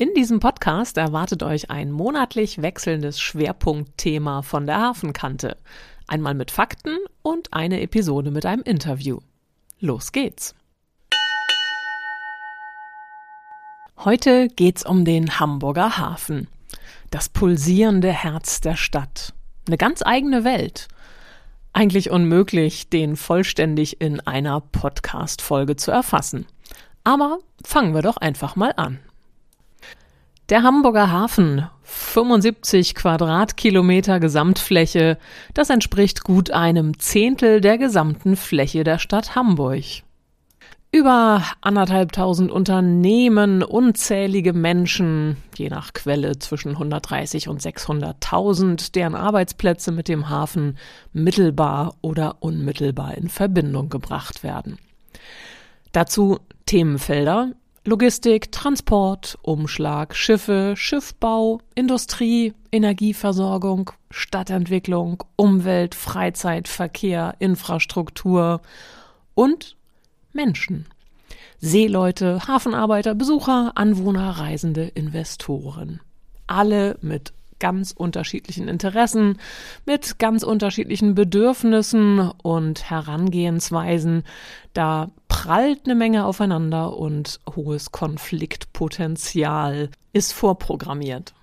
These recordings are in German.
In diesem Podcast erwartet euch ein monatlich wechselndes Schwerpunktthema von der Hafenkante. Einmal mit Fakten und eine Episode mit einem Interview. Los geht's. Heute geht's um den Hamburger Hafen. Das pulsierende Herz der Stadt. Eine ganz eigene Welt. Eigentlich unmöglich, den vollständig in einer Podcast-Folge zu erfassen. Aber fangen wir doch einfach mal an. Der Hamburger Hafen, 75 Quadratkilometer Gesamtfläche, das entspricht gut einem Zehntel der gesamten Fläche der Stadt Hamburg. Über anderthalbtausend Unternehmen, unzählige Menschen, je nach Quelle zwischen 130 und 600.000, deren Arbeitsplätze mit dem Hafen mittelbar oder unmittelbar in Verbindung gebracht werden. Dazu Themenfelder Logistik, Transport, Umschlag, Schiffe, Schiffbau, Industrie, Energieversorgung, Stadtentwicklung, Umwelt, Freizeit, Verkehr, Infrastruktur und Menschen. Seeleute, Hafenarbeiter, Besucher, Anwohner, Reisende, Investoren. Alle mit ganz unterschiedlichen Interessen, mit ganz unterschiedlichen Bedürfnissen und Herangehensweisen. Da prallt eine Menge aufeinander und hohes Konfliktpotenzial ist vorprogrammiert.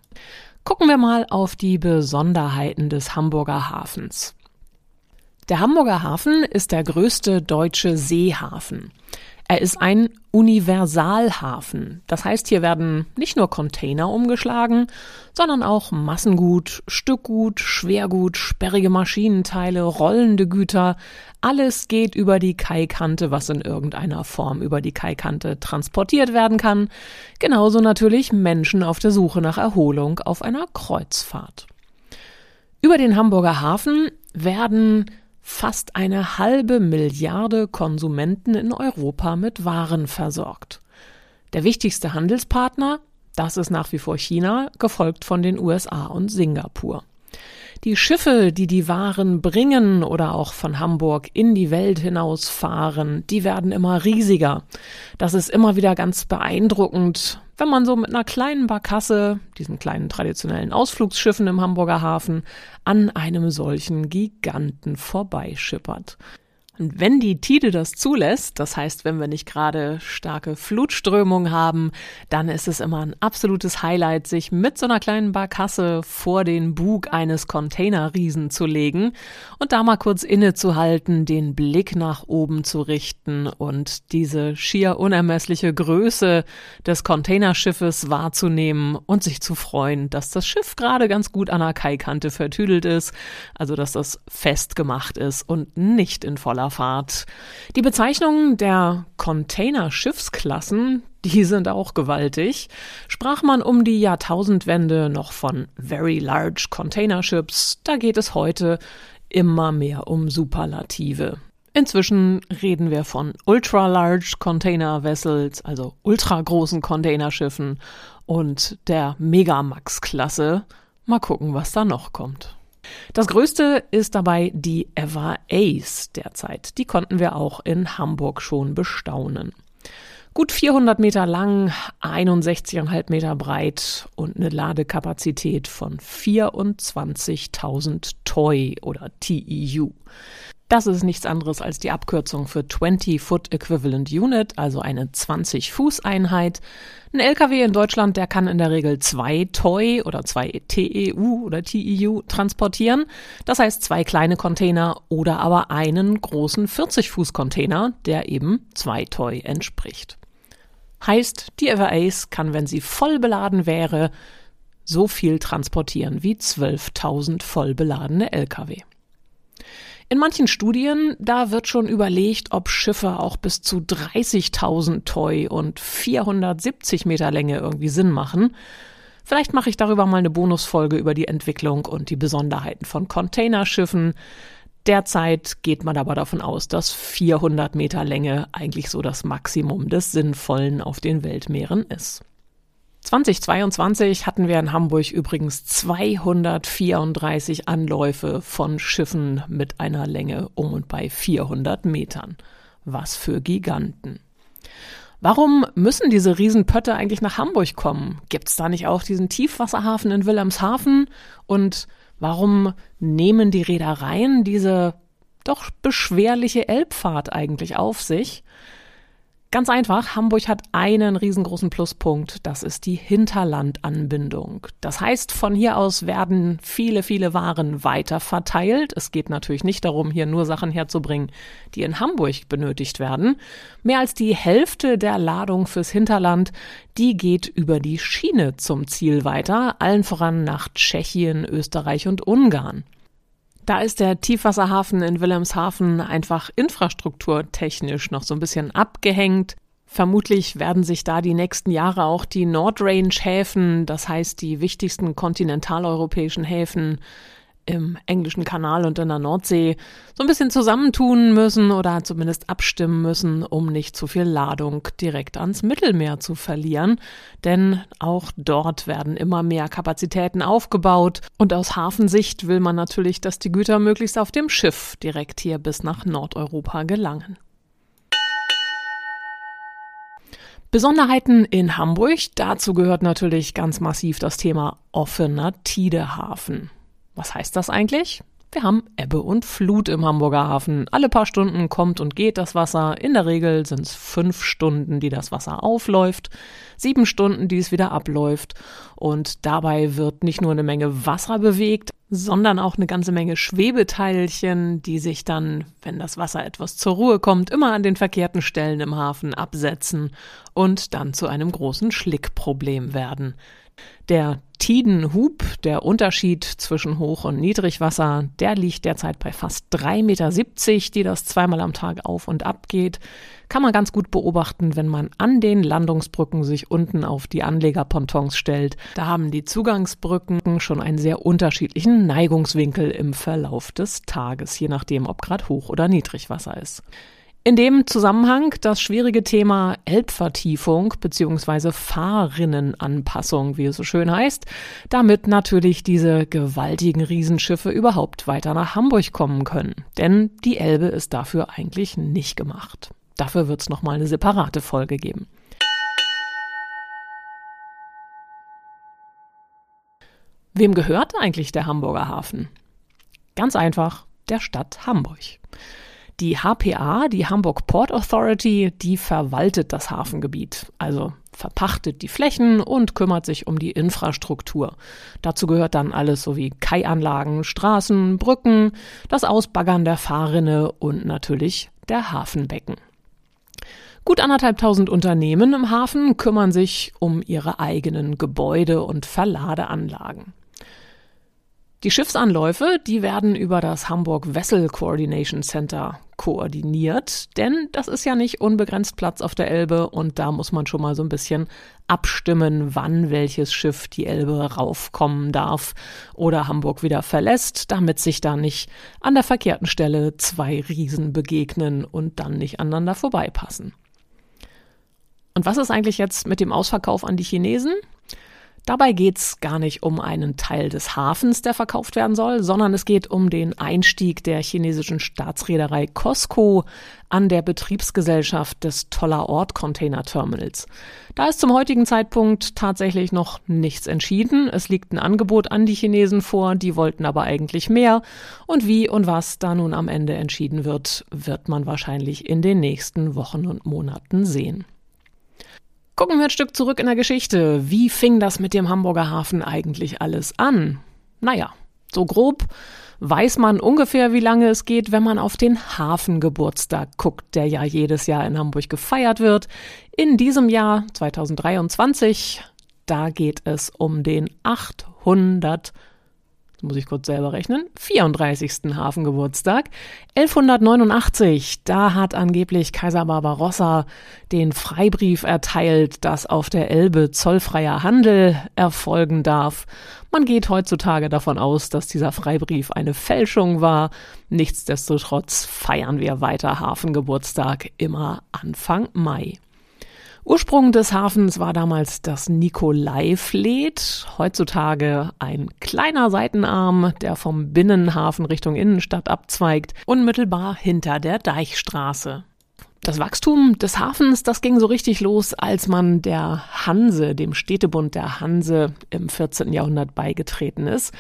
Gucken wir mal auf die Besonderheiten des Hamburger Hafens. Der Hamburger Hafen ist der größte deutsche Seehafen. Er ist ein Universalhafen. Das heißt, hier werden nicht nur Container umgeschlagen, sondern auch Massengut, Stückgut, Schwergut, sperrige Maschinenteile, rollende Güter. Alles geht über die Kaikante, was in irgendeiner Form über die Kaikante transportiert werden kann. Genauso natürlich Menschen auf der Suche nach Erholung auf einer Kreuzfahrt. Über den Hamburger Hafen werden fast eine halbe Milliarde Konsumenten in Europa mit Waren versorgt. Der wichtigste Handelspartner, das ist nach wie vor China, gefolgt von den USA und Singapur. Die Schiffe, die die Waren bringen oder auch von Hamburg in die Welt hinausfahren, die werden immer riesiger. Das ist immer wieder ganz beeindruckend, wenn man so mit einer kleinen Barkasse, diesen kleinen traditionellen Ausflugsschiffen im Hamburger Hafen, an einem solchen Giganten vorbeischippert. Und wenn die Tide das zulässt, das heißt, wenn wir nicht gerade starke Flutströmung haben, dann ist es immer ein absolutes Highlight, sich mit so einer kleinen Barkasse vor den Bug eines Containerriesen zu legen und da mal kurz innezuhalten, den Blick nach oben zu richten. Und diese schier unermessliche Größe des Containerschiffes wahrzunehmen und sich zu freuen, dass das Schiff gerade ganz gut an der Kaikante vertüdelt ist, also dass das festgemacht ist und nicht in voller Fahrt. Die Bezeichnungen der Containerschiffsklassen, die sind auch gewaltig. Sprach man um die Jahrtausendwende noch von Very Large Container Ships, da geht es heute immer mehr um Superlative. Inzwischen reden wir von Ultra-Large Container Vessels, also ultragroßen Containerschiffen und der Megamax-Klasse. Mal gucken, was da noch kommt. Das größte ist dabei die Ever Ace derzeit. Die konnten wir auch in Hamburg schon bestaunen. Gut 400 Meter lang, 61,5 Meter breit und eine Ladekapazität von 24.000 TOI oder TEU. Das ist nichts anderes als die Abkürzung für 20 Foot Equivalent Unit, also eine 20 Fuß Einheit. Ein LKW in Deutschland, der kann in der Regel zwei TOI oder zwei TEU oder TEU transportieren. Das heißt zwei kleine Container oder aber einen großen 40 Fuß Container, der eben zwei TOI entspricht. Heißt, die Ever-Ace kann, wenn sie voll beladen wäre, so viel transportieren wie 12.000 voll beladene LKW. In manchen Studien, da wird schon überlegt, ob Schiffe auch bis zu 30.000 Toy und 470 Meter Länge irgendwie Sinn machen. Vielleicht mache ich darüber mal eine Bonusfolge über die Entwicklung und die Besonderheiten von Containerschiffen. Derzeit geht man aber davon aus, dass 400 Meter Länge eigentlich so das Maximum des Sinnvollen auf den Weltmeeren ist. 2022 hatten wir in Hamburg übrigens 234 Anläufe von Schiffen mit einer Länge um und bei 400 Metern. Was für Giganten. Warum müssen diese Riesenpötte eigentlich nach Hamburg kommen? Gibt es da nicht auch diesen Tiefwasserhafen in Wilhelmshaven? Und warum nehmen die Reedereien diese doch beschwerliche Elbfahrt eigentlich auf sich? Ganz einfach, Hamburg hat einen riesengroßen Pluspunkt, das ist die Hinterlandanbindung. Das heißt, von hier aus werden viele, viele Waren weiter verteilt. Es geht natürlich nicht darum, hier nur Sachen herzubringen, die in Hamburg benötigt werden. Mehr als die Hälfte der Ladung fürs Hinterland, die geht über die Schiene zum Ziel weiter, allen voran nach Tschechien, Österreich und Ungarn. Da ist der Tiefwasserhafen in Wilhelmshaven einfach infrastrukturtechnisch noch so ein bisschen abgehängt. Vermutlich werden sich da die nächsten Jahre auch die Nordrange-Häfen, das heißt die wichtigsten kontinentaleuropäischen Häfen, im englischen Kanal und in der Nordsee so ein bisschen zusammentun müssen oder zumindest abstimmen müssen, um nicht zu viel Ladung direkt ans Mittelmeer zu verlieren. Denn auch dort werden immer mehr Kapazitäten aufgebaut und aus Hafensicht will man natürlich, dass die Güter möglichst auf dem Schiff direkt hier bis nach Nordeuropa gelangen. Besonderheiten in Hamburg. Dazu gehört natürlich ganz massiv das Thema offener Tidehafen. Was heißt das eigentlich? Wir haben Ebbe und Flut im Hamburger Hafen. Alle paar Stunden kommt und geht das Wasser. In der Regel sind es fünf Stunden, die das Wasser aufläuft, sieben Stunden, die es wieder abläuft. Und dabei wird nicht nur eine Menge Wasser bewegt, sondern auch eine ganze Menge Schwebeteilchen, die sich dann, wenn das Wasser etwas zur Ruhe kommt, immer an den verkehrten Stellen im Hafen absetzen und dann zu einem großen Schlickproblem werden. Der Tidenhub, der Unterschied zwischen Hoch- und Niedrigwasser, der liegt derzeit bei fast 3,70 Meter, die das zweimal am Tag auf und ab geht. Kann man ganz gut beobachten, wenn man an den Landungsbrücken sich unten auf die Anlegerpontons stellt. Da haben die Zugangsbrücken schon einen sehr unterschiedlichen Neigungswinkel im Verlauf des Tages, je nachdem, ob gerade Hoch- oder Niedrigwasser ist. In dem Zusammenhang das schwierige Thema Elbvertiefung bzw. Fahrrinnenanpassung, wie es so schön heißt, damit natürlich diese gewaltigen Riesenschiffe überhaupt weiter nach Hamburg kommen können. Denn die Elbe ist dafür eigentlich nicht gemacht. Dafür wird es nochmal eine separate Folge geben. Wem gehört eigentlich der Hamburger Hafen? Ganz einfach der Stadt Hamburg. Die HPA, die Hamburg Port Authority, die verwaltet das Hafengebiet, also verpachtet die Flächen und kümmert sich um die Infrastruktur. Dazu gehört dann alles sowie Kaianlagen, Straßen, Brücken, das Ausbaggern der Fahrrinne und natürlich der Hafenbecken. Gut anderthalbtausend Unternehmen im Hafen kümmern sich um ihre eigenen Gebäude und Verladeanlagen. Die Schiffsanläufe, die werden über das Hamburg Vessel Coordination Center koordiniert, denn das ist ja nicht unbegrenzt Platz auf der Elbe und da muss man schon mal so ein bisschen abstimmen, wann welches Schiff die Elbe raufkommen darf oder Hamburg wieder verlässt, damit sich da nicht an der verkehrten Stelle zwei Riesen begegnen und dann nicht aneinander vorbeipassen. Und was ist eigentlich jetzt mit dem Ausverkauf an die Chinesen? Dabei geht's gar nicht um einen Teil des Hafens, der verkauft werden soll, sondern es geht um den Einstieg der chinesischen Staatsreederei COSCO an der Betriebsgesellschaft des Toller Ort Container Terminals. Da ist zum heutigen Zeitpunkt tatsächlich noch nichts entschieden. Es liegt ein Angebot an die Chinesen vor, die wollten aber eigentlich mehr. Und wie und was da nun am Ende entschieden wird, wird man wahrscheinlich in den nächsten Wochen und Monaten sehen. Gucken wir ein Stück zurück in der Geschichte. Wie fing das mit dem Hamburger Hafen eigentlich alles an? Naja, so grob weiß man ungefähr, wie lange es geht, wenn man auf den Hafengeburtstag guckt, der ja jedes Jahr in Hamburg gefeiert wird. In diesem Jahr 2023, da geht es um den 800 muss ich kurz selber rechnen, 34. Hafengeburtstag. 1189, da hat angeblich Kaiser Barbarossa den Freibrief erteilt, dass auf der Elbe zollfreier Handel erfolgen darf. Man geht heutzutage davon aus, dass dieser Freibrief eine Fälschung war. Nichtsdestotrotz feiern wir weiter Hafengeburtstag immer Anfang Mai. Ursprung des Hafens war damals das Nikolaivlied, heutzutage ein kleiner Seitenarm, der vom Binnenhafen Richtung Innenstadt abzweigt, unmittelbar hinter der Deichstraße. Das Wachstum des Hafens, das ging so richtig los, als man der Hanse, dem Städtebund der Hanse im 14. Jahrhundert beigetreten ist.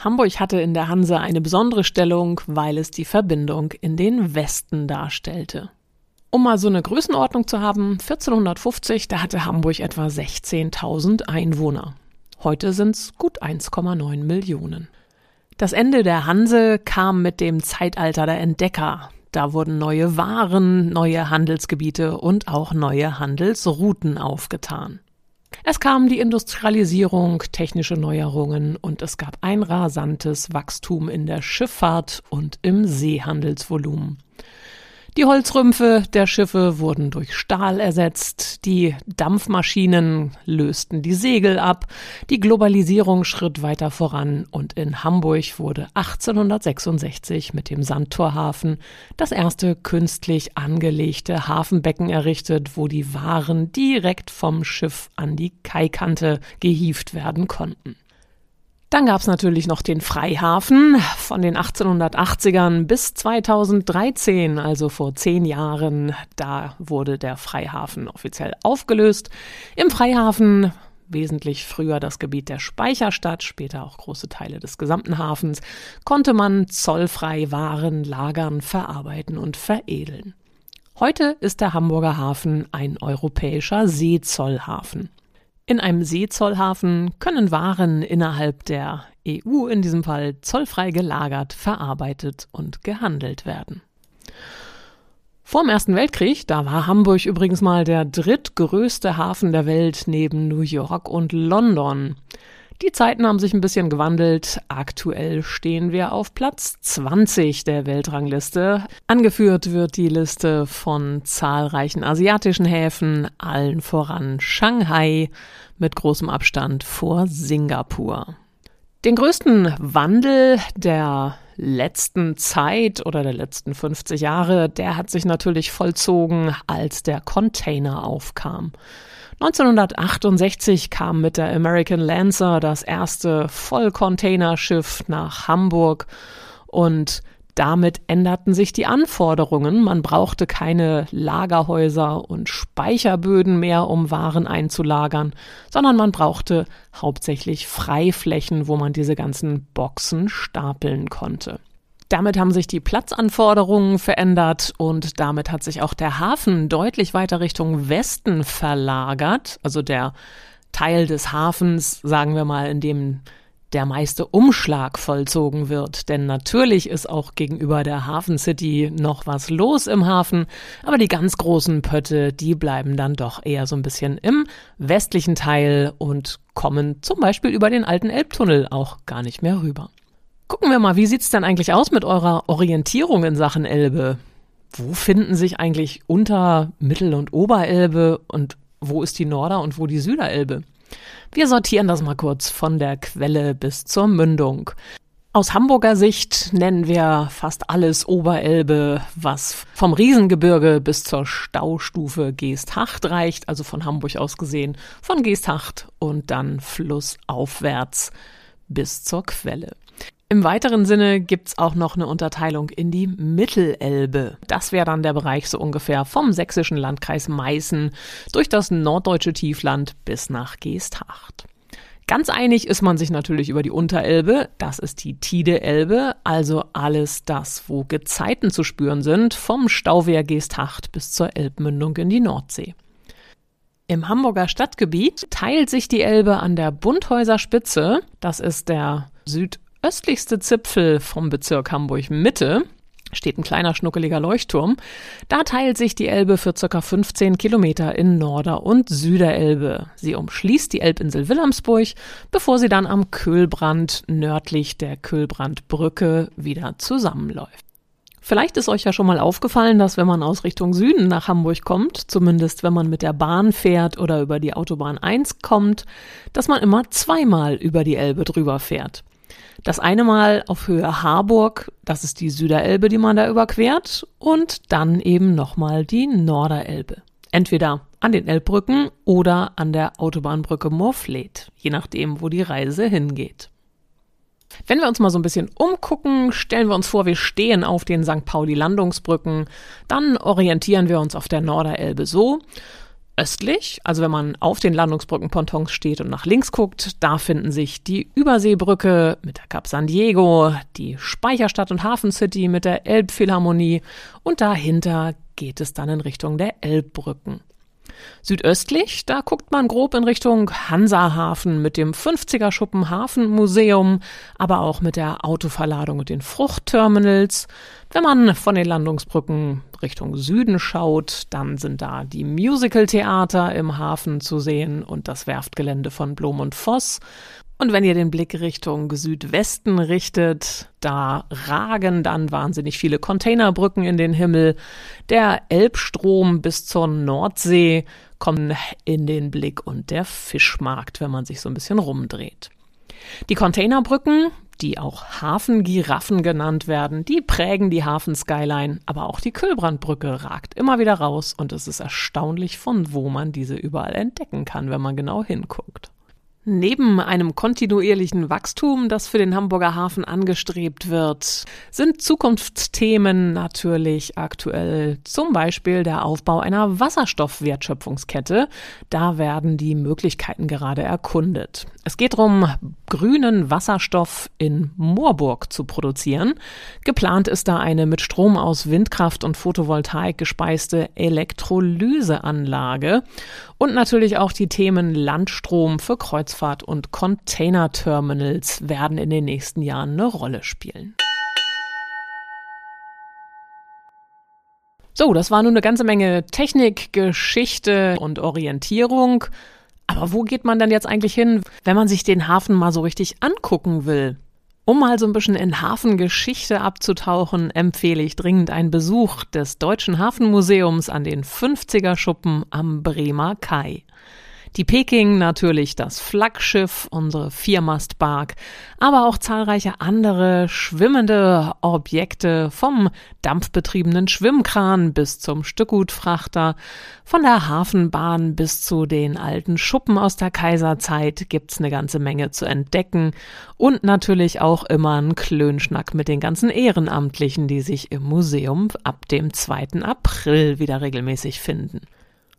Hamburg hatte in der Hanse eine besondere Stellung, weil es die Verbindung in den Westen darstellte. Um mal so eine Größenordnung zu haben, 1450, da hatte Hamburg etwa 16.000 Einwohner. Heute sind es gut 1,9 Millionen. Das Ende der Hanse kam mit dem Zeitalter der Entdecker. Da wurden neue Waren, neue Handelsgebiete und auch neue Handelsrouten aufgetan. Es kam die Industrialisierung, technische Neuerungen und es gab ein rasantes Wachstum in der Schifffahrt und im Seehandelsvolumen. Die Holzrümpfe der Schiffe wurden durch Stahl ersetzt, die Dampfmaschinen lösten die Segel ab, die Globalisierung schritt weiter voran und in Hamburg wurde 1866 mit dem Sandtorhafen das erste künstlich angelegte Hafenbecken errichtet, wo die Waren direkt vom Schiff an die Kaikante gehieft werden konnten. Dann gab es natürlich noch den Freihafen von den 1880ern bis 2013, also vor zehn Jahren. Da wurde der Freihafen offiziell aufgelöst. Im Freihafen wesentlich früher das Gebiet der Speicherstadt, später auch große Teile des gesamten Hafens, konnte man zollfrei Waren lagern, verarbeiten und veredeln. Heute ist der Hamburger Hafen ein europäischer Seezollhafen. In einem Seezollhafen können Waren innerhalb der EU in diesem Fall zollfrei gelagert, verarbeitet und gehandelt werden. Vor dem Ersten Weltkrieg, da war Hamburg übrigens mal der drittgrößte Hafen der Welt neben New York und London. Die Zeiten haben sich ein bisschen gewandelt. Aktuell stehen wir auf Platz 20 der Weltrangliste. Angeführt wird die Liste von zahlreichen asiatischen Häfen, allen voran Shanghai, mit großem Abstand vor Singapur. Den größten Wandel der letzten Zeit oder der letzten 50 Jahre, der hat sich natürlich vollzogen, als der Container aufkam. 1968 kam mit der American Lancer das erste Vollcontainerschiff nach Hamburg und damit änderten sich die Anforderungen. Man brauchte keine Lagerhäuser und Speicherböden mehr, um Waren einzulagern, sondern man brauchte hauptsächlich Freiflächen, wo man diese ganzen Boxen stapeln konnte. Damit haben sich die Platzanforderungen verändert und damit hat sich auch der Hafen deutlich weiter Richtung Westen verlagert. Also der Teil des Hafens, sagen wir mal, in dem der meiste Umschlag vollzogen wird. Denn natürlich ist auch gegenüber der Hafen City noch was los im Hafen, aber die ganz großen Pötte, die bleiben dann doch eher so ein bisschen im westlichen Teil und kommen zum Beispiel über den alten Elbtunnel auch gar nicht mehr rüber. Gucken wir mal, wie sieht's denn eigentlich aus mit eurer Orientierung in Sachen Elbe? Wo finden sich eigentlich Unter-, Mittel- und Oberelbe und wo ist die Norder- und wo die Süderelbe? Wir sortieren das mal kurz von der Quelle bis zur Mündung. Aus Hamburger Sicht nennen wir fast alles Oberelbe, was vom Riesengebirge bis zur Staustufe Geesthacht reicht, also von Hamburg aus gesehen, von Geesthacht und dann flussaufwärts bis zur Quelle. Im weiteren Sinne gibt's auch noch eine Unterteilung in die Mittelelbe. Das wäre dann der Bereich so ungefähr vom sächsischen Landkreis Meißen durch das norddeutsche Tiefland bis nach Geesthacht. Ganz einig ist man sich natürlich über die Unterelbe, das ist die Tide-Elbe, also alles das, wo Gezeiten zu spüren sind, vom Stauwehr Geesthacht bis zur Elbmündung in die Nordsee. Im Hamburger Stadtgebiet teilt sich die Elbe an der Bunthäuser Spitze, das ist der süd östlichste Zipfel vom Bezirk Hamburg Mitte. steht ein kleiner schnuckeliger Leuchtturm. Da teilt sich die Elbe für circa 15 Kilometer in Norder- und Süderelbe. Sie umschließt die Elbinsel Wilhelmsburg, bevor sie dann am Köhlbrand nördlich der Köhlbrandbrücke wieder zusammenläuft. Vielleicht ist euch ja schon mal aufgefallen, dass wenn man aus Richtung Süden nach Hamburg kommt, zumindest wenn man mit der Bahn fährt oder über die Autobahn 1 kommt, dass man immer zweimal über die Elbe drüber fährt. Das eine Mal auf Höhe Harburg, das ist die Süderelbe, die man da überquert, und dann eben nochmal die Norderelbe. Entweder an den Elbbrücken oder an der Autobahnbrücke Morfleet, je nachdem, wo die Reise hingeht. Wenn wir uns mal so ein bisschen umgucken, stellen wir uns vor, wir stehen auf den St. Pauli Landungsbrücken, dann orientieren wir uns auf der Norderelbe so östlich, also wenn man auf den Landungsbrückenpontons steht und nach links guckt, da finden sich die Überseebrücke mit der Cap San Diego, die Speicherstadt und Hafencity mit der Elbphilharmonie und dahinter geht es dann in Richtung der Elbbrücken. Südöstlich, da guckt man grob in Richtung Hansahafen mit dem 50er Schuppen Hafenmuseum, aber auch mit der Autoverladung und den Fruchtterminals. Wenn man von den Landungsbrücken Richtung Süden schaut, dann sind da die Musicaltheater im Hafen zu sehen und das Werftgelände von Blom und Voss. Und wenn ihr den Blick Richtung Südwesten richtet, da ragen dann wahnsinnig viele Containerbrücken in den Himmel. Der Elbstrom bis zur Nordsee kommt in den Blick und der Fischmarkt, wenn man sich so ein bisschen rumdreht. Die Containerbrücken, die auch Hafengiraffen genannt werden, die prägen die Hafenskyline, aber auch die Kühlbrandbrücke ragt immer wieder raus und es ist erstaunlich, von wo man diese überall entdecken kann, wenn man genau hinguckt. Neben einem kontinuierlichen Wachstum, das für den Hamburger Hafen angestrebt wird, sind Zukunftsthemen natürlich aktuell zum Beispiel der Aufbau einer Wasserstoffwertschöpfungskette. Da werden die Möglichkeiten gerade erkundet. Es geht darum, grünen Wasserstoff in Moorburg zu produzieren. Geplant ist da eine mit Strom aus Windkraft und Photovoltaik gespeiste Elektrolyseanlage und natürlich auch die Themen Landstrom für Kreuzfahrt und Containerterminals werden in den nächsten Jahren eine Rolle spielen. So, das war nun eine ganze Menge Technik, Geschichte und Orientierung. Aber wo geht man denn jetzt eigentlich hin, wenn man sich den Hafen mal so richtig angucken will? Um mal so ein bisschen in Hafengeschichte abzutauchen, empfehle ich dringend einen Besuch des Deutschen Hafenmuseums an den 50er Schuppen am Bremer Kai. Die Peking natürlich das Flaggschiff, unsere Viermastbark, aber auch zahlreiche andere schwimmende Objekte vom dampfbetriebenen Schwimmkran bis zum Stückgutfrachter, von der Hafenbahn bis zu den alten Schuppen aus der Kaiserzeit gibt's eine ganze Menge zu entdecken und natürlich auch immer ein Klönschnack mit den ganzen Ehrenamtlichen, die sich im Museum ab dem 2. April wieder regelmäßig finden.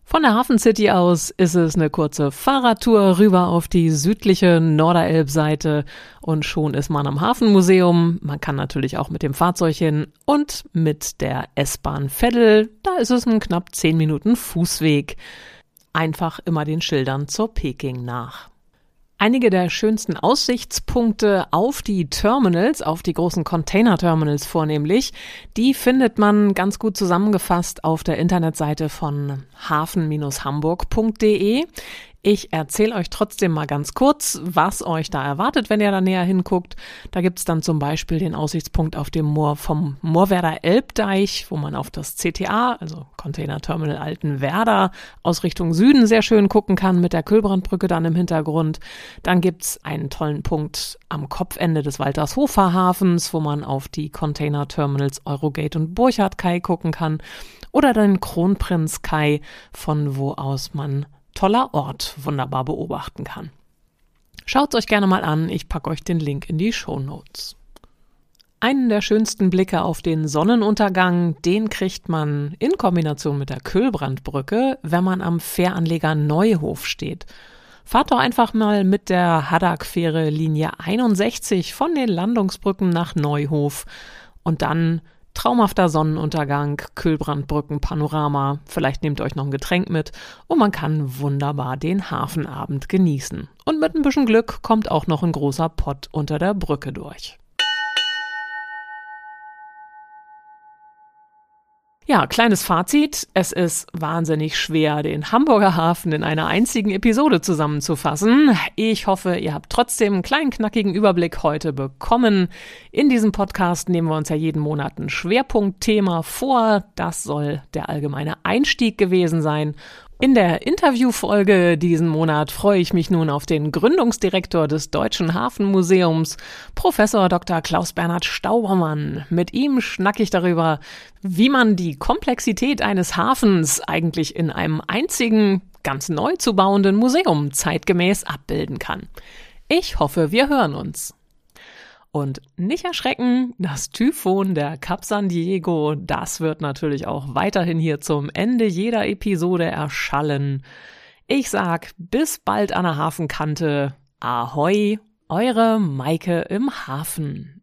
Von der Hafen City aus ist es eine kurze Fahrradtour rüber auf die südliche Norderelbseite und schon ist man am Hafenmuseum. Man kann natürlich auch mit dem Fahrzeug hin und mit der S-Bahn Veddel, da ist es ein knapp 10 Minuten Fußweg. Einfach immer den Schildern zur Peking nach. Einige der schönsten Aussichtspunkte auf die Terminals, auf die großen Container-Terminals vornehmlich, die findet man ganz gut zusammengefasst auf der Internetseite von hafen-hamburg.de. Ich erzähle euch trotzdem mal ganz kurz, was euch da erwartet, wenn ihr da näher hinguckt. Da gibt's dann zum Beispiel den Aussichtspunkt auf dem Moor vom Moorwerder Elbdeich, wo man auf das CTA, also Container Terminal Altenwerder, aus Richtung Süden sehr schön gucken kann, mit der Kühlbrandbrücke dann im Hintergrund. Dann gibt's einen tollen Punkt am Kopfende des Waltershofer Hafens, wo man auf die Container Terminals Eurogate und Burchard Kai gucken kann. Oder den Kronprinz Kai, von wo aus man toller Ort wunderbar beobachten kann. Schaut euch gerne mal an, ich packe euch den Link in die Show Notes. Einen der schönsten Blicke auf den Sonnenuntergang, den kriegt man in Kombination mit der Kühlbrandbrücke, wenn man am Fähranleger Neuhof steht. Fahrt doch einfach mal mit der Haddock-Fähre Linie 61 von den Landungsbrücken nach Neuhof und dann Traumhafter Sonnenuntergang, Kühlbrandbrücken, Panorama, vielleicht nehmt euch noch ein Getränk mit und man kann wunderbar den Hafenabend genießen. Und mit ein bisschen Glück kommt auch noch ein großer Pott unter der Brücke durch. Ja, kleines Fazit. Es ist wahnsinnig schwer, den Hamburger Hafen in einer einzigen Episode zusammenzufassen. Ich hoffe, ihr habt trotzdem einen kleinen knackigen Überblick heute bekommen. In diesem Podcast nehmen wir uns ja jeden Monat ein Schwerpunktthema vor. Das soll der allgemeine Einstieg gewesen sein. In der Interviewfolge diesen Monat freue ich mich nun auf den Gründungsdirektor des Deutschen Hafenmuseums, Professor Dr. Klaus Bernhard Staubermann. Mit ihm schnacke ich darüber, wie man die Komplexität eines Hafens eigentlich in einem einzigen, ganz neu zu bauenden Museum zeitgemäß abbilden kann. Ich hoffe, wir hören uns. Und nicht erschrecken, das Typhon der Cap San Diego, das wird natürlich auch weiterhin hier zum Ende jeder Episode erschallen. Ich sag bis bald an der Hafenkante. Ahoi, eure Maike im Hafen.